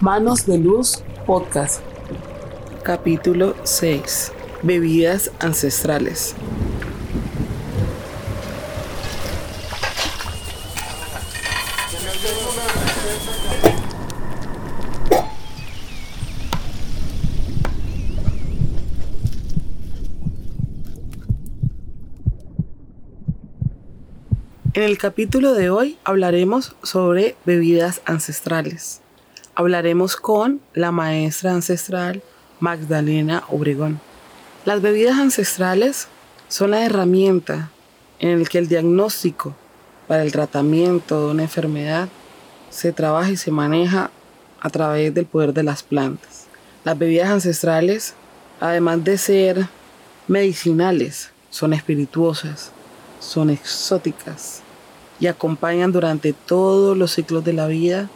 Manos de Luz Podcast. Capítulo 6. Bebidas ancestrales. En el capítulo de hoy hablaremos sobre bebidas ancestrales. Hablaremos con la maestra ancestral Magdalena Obregón. Las bebidas ancestrales son la herramienta en la que el diagnóstico para el tratamiento de una enfermedad se trabaja y se maneja a través del poder de las plantas. Las bebidas ancestrales, además de ser medicinales, son espirituosas, son exóticas y acompañan durante todos los ciclos de la vida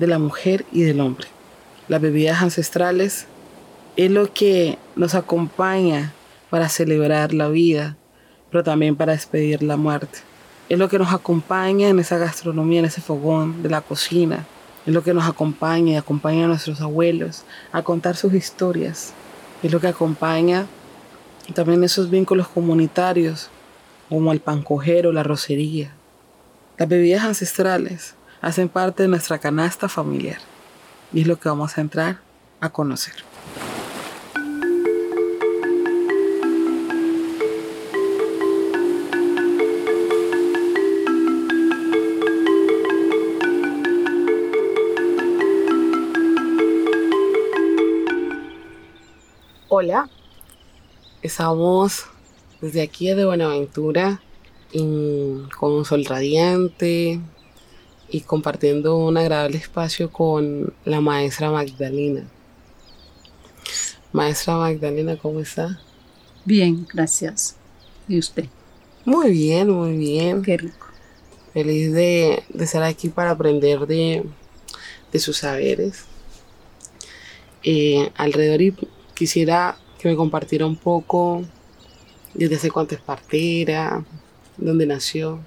de la mujer y del hombre. Las bebidas ancestrales es lo que nos acompaña para celebrar la vida, pero también para despedir la muerte. Es lo que nos acompaña en esa gastronomía, en ese fogón de la cocina. Es lo que nos acompaña y acompaña a nuestros abuelos a contar sus historias. Es lo que acompaña también esos vínculos comunitarios, como el pancojero, la rocería. Las bebidas ancestrales hacen parte de nuestra canasta familiar y es lo que vamos a entrar a conocer. Hola, estamos desde aquí de Buenaventura con un sol radiante y compartiendo un agradable espacio con la maestra Magdalena. Maestra Magdalena, ¿cómo está? Bien, gracias. ¿Y usted? Muy bien, muy bien. Qué rico. Feliz de, estar aquí para aprender de, sus saberes. Eh, alrededor y quisiera que me compartiera un poco desde hace cuánto es partera, ¿Dónde nació?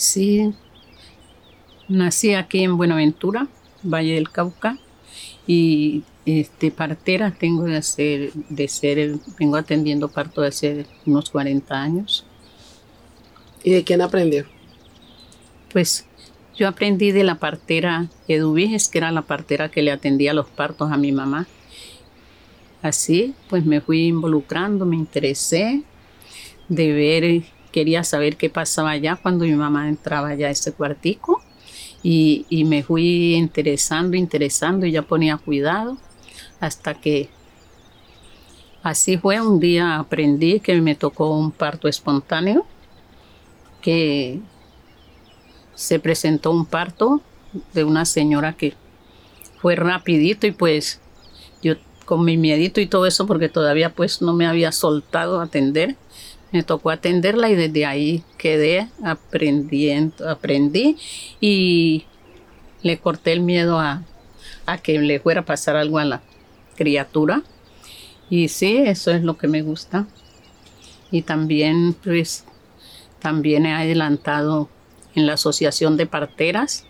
Sí, nací aquí en Buenaventura, Valle del Cauca, y este, partera tengo de hacer, de ser, vengo atendiendo parto de hace unos 40 años. ¿Y de quién aprendió? Pues yo aprendí de la partera Eduviges, que era la partera que le atendía los partos a mi mamá. Así, pues me fui involucrando, me interesé de ver, quería saber qué pasaba allá cuando mi mamá entraba allá a ese cuartico. Y, y me fui interesando, interesando y ya ponía cuidado hasta que así fue, un día aprendí que me tocó un parto espontáneo, que se presentó un parto de una señora que fue rapidito y pues yo con mi miedito y todo eso porque todavía pues no me había soltado a atender, me tocó atenderla y desde ahí quedé aprendiendo, aprendí y le corté el miedo a, a que le fuera a pasar algo a la criatura. Y sí, eso es lo que me gusta. Y también, pues, también he adelantado en la Asociación de Parteras,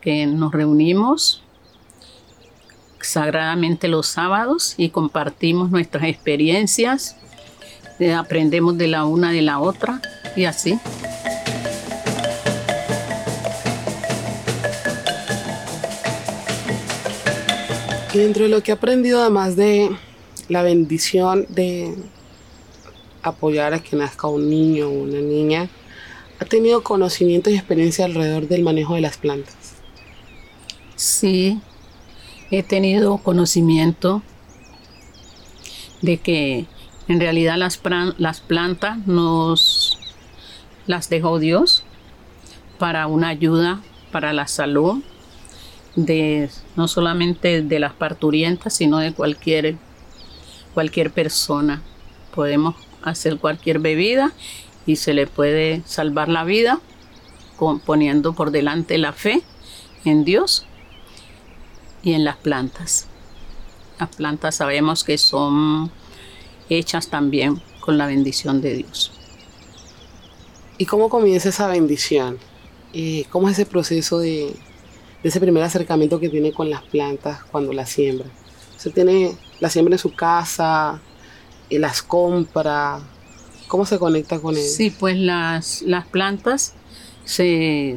que nos reunimos sagradamente los sábados y compartimos nuestras experiencias aprendemos de la una de la otra y así. Y dentro de lo que he aprendido, además de la bendición de apoyar a que nazca un niño o una niña, ha tenido conocimiento y experiencia alrededor del manejo de las plantas. Sí, he tenido conocimiento de que en realidad las, plantas nos las dejó Dios para una ayuda para la salud de no solamente de las parturientas, sino de cualquier cualquier persona. Podemos hacer cualquier bebida y se le puede salvar la vida poniendo por delante la fe en Dios y en las plantas. Las plantas sabemos que son hechas también con la bendición de Dios. ¿Y cómo comienza esa bendición? ¿Cómo es ese proceso de, de ese primer acercamiento que tiene con las plantas cuando las siembra. Se tiene, la siembra en su casa, y las compra. ¿Cómo se conecta con él? Sí, pues las, las plantas se,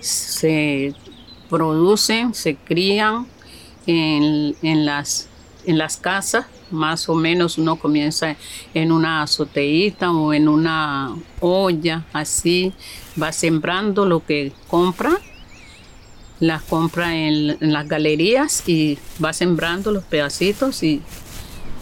se producen, se crían en, en, las, en las casas. Más o menos uno comienza en una azoteíta o en una olla, así va sembrando lo que compra las compra en, las galerías y va sembrando los pedacitos y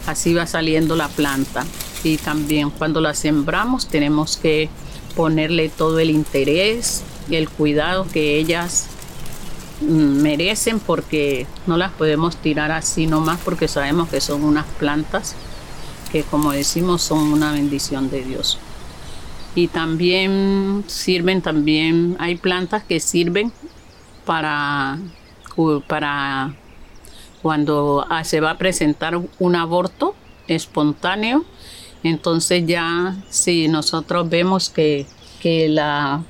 así va saliendo la planta. Y también cuando la sembramos tenemos que ponerle todo el interés y el cuidado que ellas merecen porque no las podemos tirar así nomás porque sabemos que son unas plantas que como decimos son una bendición de Dios. Y también sirven, también hay plantas que sirven para, para cuando ah, se va a presentar un aborto espontáneo. Entonces ya si nosotros vemos que, la,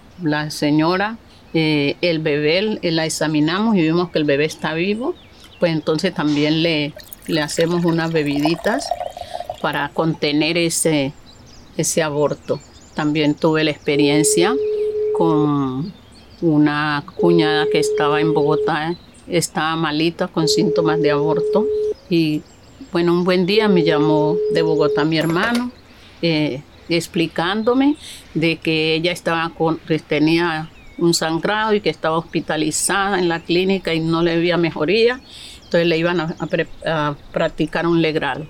señora, eh, el bebé, la examinamos y vemos que el bebé está vivo, pues entonces también le, le hacemos unas bebiditas para contener ese, ese aborto. También tuve la experiencia con una cuñada que estaba en Bogotá, estaba malita con síntomas de aborto y bueno, un buen día me llamó de Bogotá mi hermano eh, explicándome de que ella estaba con, tenía un sangrado y que estaba hospitalizada en la clínica y no le había mejoría, entonces le iban a, practicar un legral.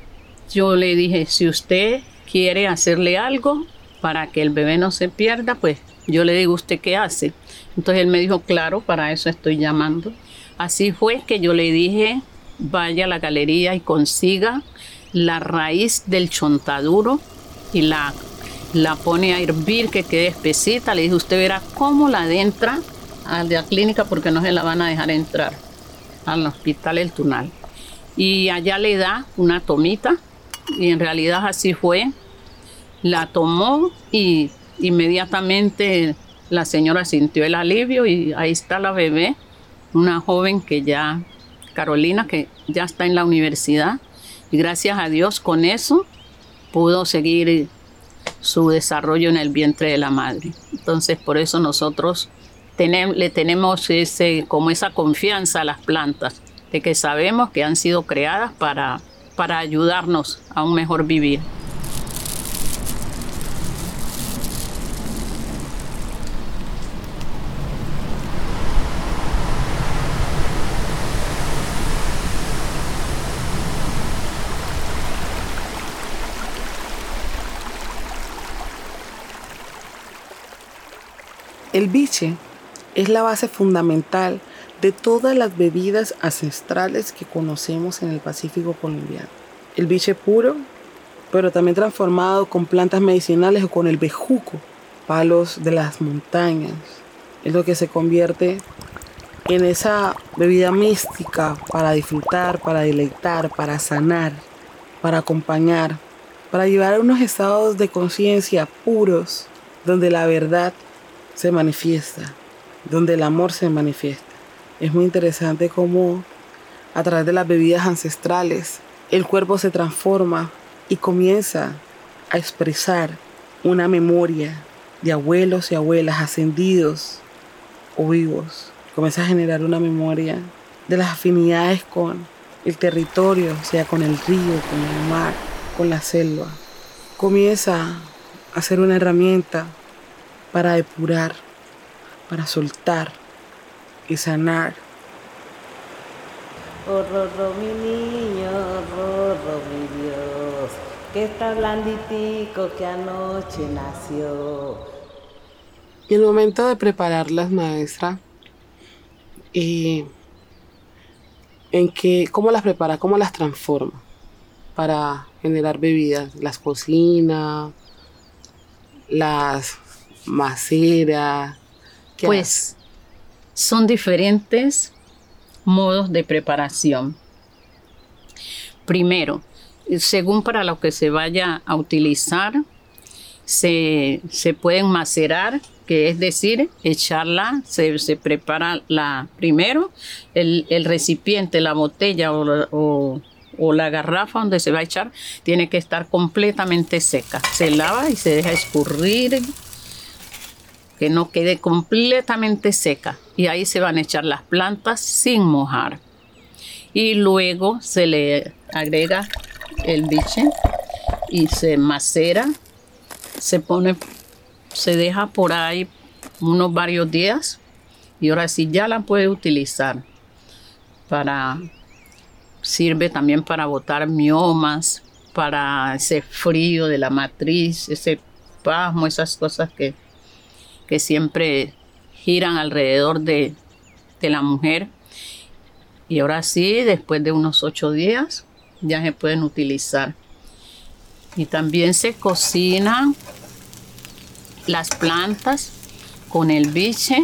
Yo le dije, si usted quiere hacerle algo para que el bebé no se pierda, pues yo le digo, ¿usted qué hace? Entonces él me dijo, claro, para eso estoy llamando. Así fue que yo le dije, vaya a la galería y consiga la raíz del chontaduro y la, la pone a hervir que quede espesita. Le dije, usted verá cómo la adentra a la clínica porque no se la van a dejar entrar al hospital El Tunal. Y allá le da una tomita y en realidad así fue. La tomó y inmediatamente la señora sintió el alivio y ahí está la bebé, una joven que ya, Carolina, que ya está en la universidad y gracias a Dios con eso pudo seguir su desarrollo en el vientre de la madre. Entonces por eso nosotros le tenemos ese, como esa confianza a las plantas, de que sabemos que han sido creadas para, para ayudarnos a un mejor vivir. El biche es la base fundamental de todas las bebidas ancestrales que conocemos en el Pacífico colombiano. El biche puro, pero también transformado con plantas medicinales o con el bejuco, palos de las montañas. Es lo que se convierte en esa bebida mística para disfrutar, para deleitar, para sanar, para acompañar, para llevar a unos estados de conciencia puros, donde la verdad se manifiesta, donde el amor se manifiesta. Es muy interesante cómo a través de las bebidas ancestrales el cuerpo se transforma y comienza a expresar una memoria de abuelos y abuelas ascendidos o vivos. Comienza a generar una memoria de las afinidades con el territorio, sea con el río, con el mar, con la selva. Comienza a ser una herramienta para depurar, para soltar y sanar. Oh, Rorro, mi niño, Rorro, mi Dios, que está blanditico que anoche nació. Y el momento de prepararlas, maestra, y en que, ¿cómo las prepara? ¿Cómo las transforma? Para generar bebidas, las cocina, las macera? Pues son diferentes modos de preparación. Primero, según para lo que se vaya a utilizar, se, pueden macerar, que es decir, echarla, se, se prepara la, primero el, el recipiente, la botella o, o, o la garrafa donde se va a echar, tiene que estar completamente seca. Se lava y se deja escurrir, que no quede completamente seca. Y ahí se van a echar las plantas sin mojar. Y luego se le agrega el biche y se macera, se pone se deja por ahí unos varios días y ahora sí ya la puede utilizar para sirve también para botar miomas, para ese frío de la matriz, ese pasmo, esas cosas que, que siempre giran alrededor de, de la mujer. Y ahora sí, después de unos ocho días, ya se pueden utilizar. Y también se cocinan las plantas con el biche,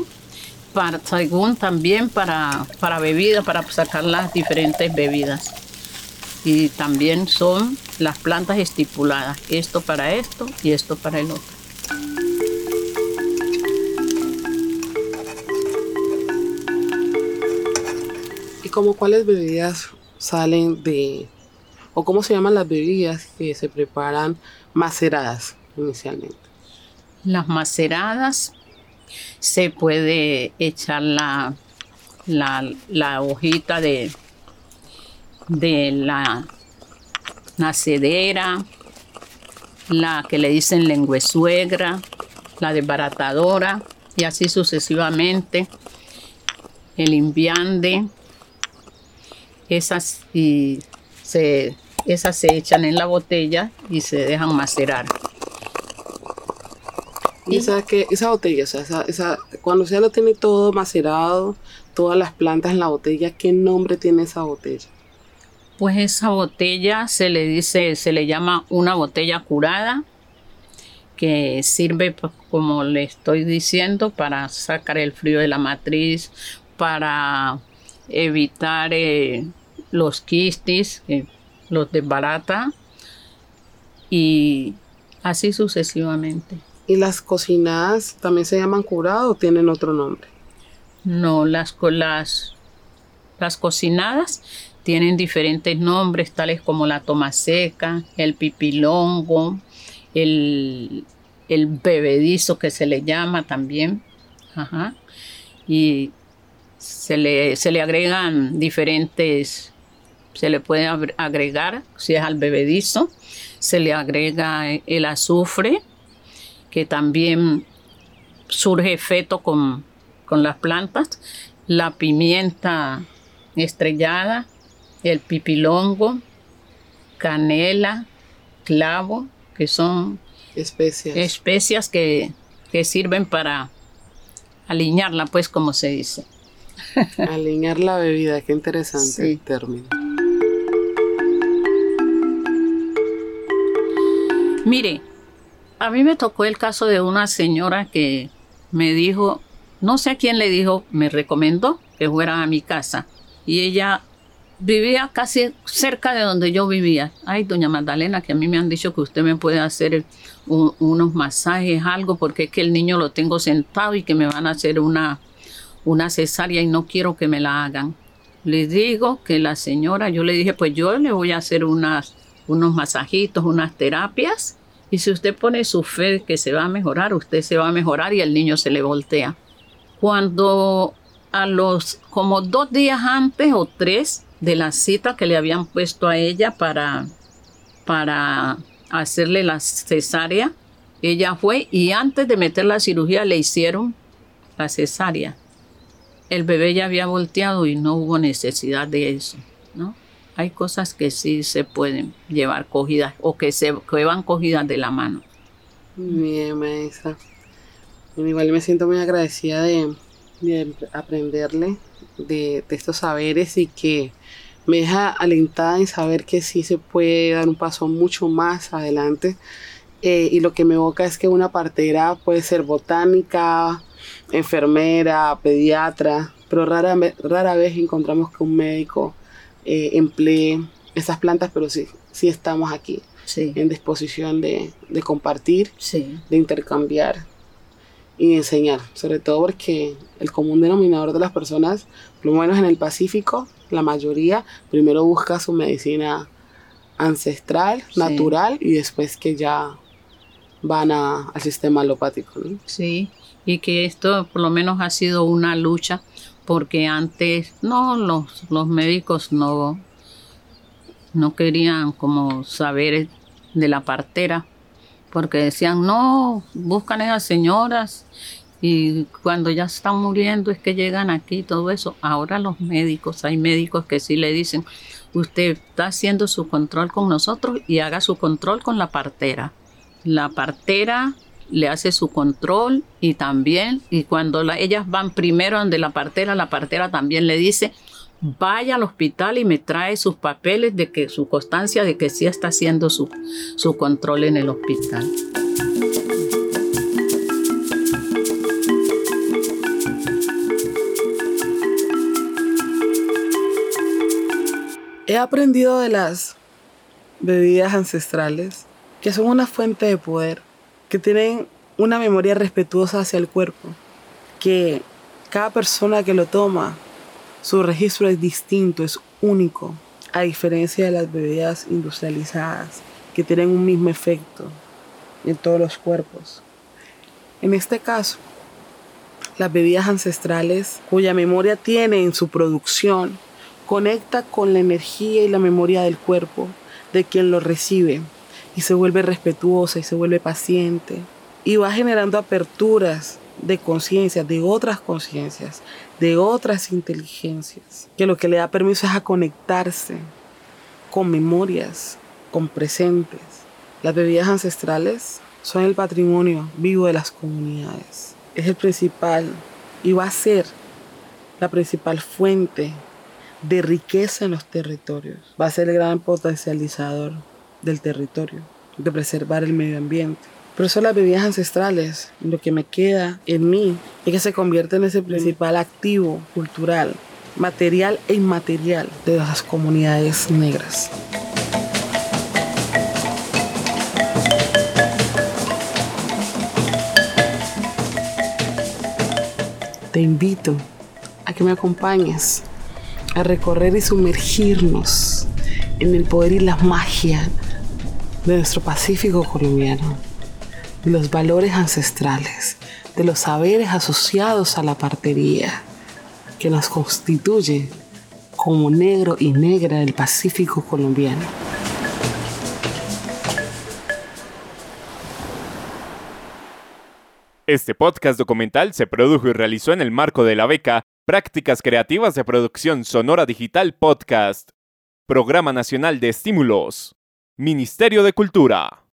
para, según también para, para bebida, para sacar las diferentes bebidas. Y también son las plantas estipuladas, esto para esto y esto para el otro. Como cuáles bebidas salen de, o cómo se llaman las bebidas que se preparan maceradas inicialmente? Las maceradas se puede echar la, la, la hojita de, de la nacedera, la que le dicen lengüesuegra, la desbaratadora y así sucesivamente. El inviande, esas, y se, esas se echan en la botella y se dejan macerar. Y esa, que, esa botella, o sea, esa, esa, cuando ya lo tiene todo macerado, todas las plantas en la botella, ¿qué nombre tiene esa botella? Pues esa botella se le dice, se le llama una botella curada, que sirve, pues, como le estoy diciendo, para sacar el frío de la matriz, para evitar eh, los quistes, eh, los desbarata y así sucesivamente. ¿Y las cocinadas también se llaman curado o tienen otro nombre? No, las, las, las cocinadas tienen diferentes nombres, tales como la toma seca, el pipilongo, el, el bebedizo que se le llama también. Ajá. Y se le, se le agregan diferentes, se le puede agre- agregar, si es al bebedizo, se le agrega el azufre, que también surge efecto con, con las plantas, la pimienta estrellada, el pipilongo, canela, clavo, que son Especias. especias que, que sirven para aliñarla, pues como se dice. Alinear la bebida, qué interesante Sí. el término. Mire, a mí me tocó el caso de una señora que me dijo, no sé a quién le dijo, me recomendó que fuera a mi casa. Y ella vivía casi cerca de donde yo vivía. Ay, doña Magdalena, que a mí me han dicho que usted me puede hacer un- unos masajes, algo, porque es que el niño lo tengo sentado y que me van a hacer una, una cesárea y no quiero que me la hagan. Le digo que la señora, yo le dije, pues yo le voy a hacer unas, unos masajitos, unas terapias. Y si usted pone su fe que se va a mejorar, usted se va a mejorar y el niño se le voltea. Cuando a los como dos días antes o tres de la cita que le habían puesto a ella para, para hacerle la cesárea, ella fue y antes de meter la cirugía le hicieron la cesárea. El bebé ya había volteado y no hubo necesidad de eso, ¿no? Hay cosas que sí se pueden llevar cogidas o que se que van cogidas de la mano. Bien, maestra. Igual me siento muy agradecida de, de aprenderle de, de estos saberes y que me deja alentada en saber que sí se puede dar un paso mucho más adelante. Eh, y lo que me evoca es que una partera puede ser botánica, enfermera, pediatra, pero rara, rara vez encontramos que un médico eh, emplee estas plantas, pero sí, sí estamos aquí Sí, en disposición de, de compartir sí. de intercambiar y enseñar, sobre todo porque el común denominador de las personas, por lo menos en el Pacífico, la mayoría primero busca su medicina ancestral, natural y después que ya van a, al sistema alopático. ¿no? Sí, y que esto por lo menos ha sido una lucha porque antes no los, los médicos no no querían como saber de la partera porque decían no buscan esas señoras y cuando ya están muriendo es que llegan aquí todo eso ahora los médicos hay médicos que sí le dicen usted está haciendo su control con nosotros y haga su control con la partera la partera le hace su control y también, y cuando ellas van primero donde la partera, la partera también le dice, vaya al hospital y me trae sus papeles de que su constancia de que sí está haciendo su, su control en el hospital. He aprendido de las bebidas ancestrales que son una fuente de poder que tienen una memoria respetuosa hacia el cuerpo, que cada persona que lo toma, su registro es distinto, es único, a diferencia de las bebidas industrializadas, que tienen un mismo efecto en todos los cuerpos. En este caso, las bebidas ancestrales, cuya memoria tiene en su producción, conecta con la energía y la memoria del cuerpo de quien lo recibe y se vuelve respetuosa y se vuelve paciente y va generando aperturas de conciencia, de otras conciencias, de otras inteligencias, que lo que le da permiso es a conectarse con memorias, con presentes. Las bebidas ancestrales son el patrimonio vivo de las comunidades. Es el principal y va a ser la principal fuente de riqueza en los territorios. Va a ser el gran potencializador del territorio, de preservar el medio ambiente. Pero son las bebidas ancestrales, lo que me queda en mí, es que se convierte en ese principal activo cultural, material e inmaterial de las comunidades negras. Te invito a que me acompañes a recorrer y sumergirnos en el poder y la magia de nuestro Pacífico colombiano, de los valores ancestrales, de los saberes asociados a la partería que nos constituye como negro y negra del Pacífico colombiano. Este podcast documental se produjo y realizó en el marco de la beca Prácticas Creativas de Producción Sonora Digital Podcast, Programa Nacional de Estímulos. Ministerio de Cultura.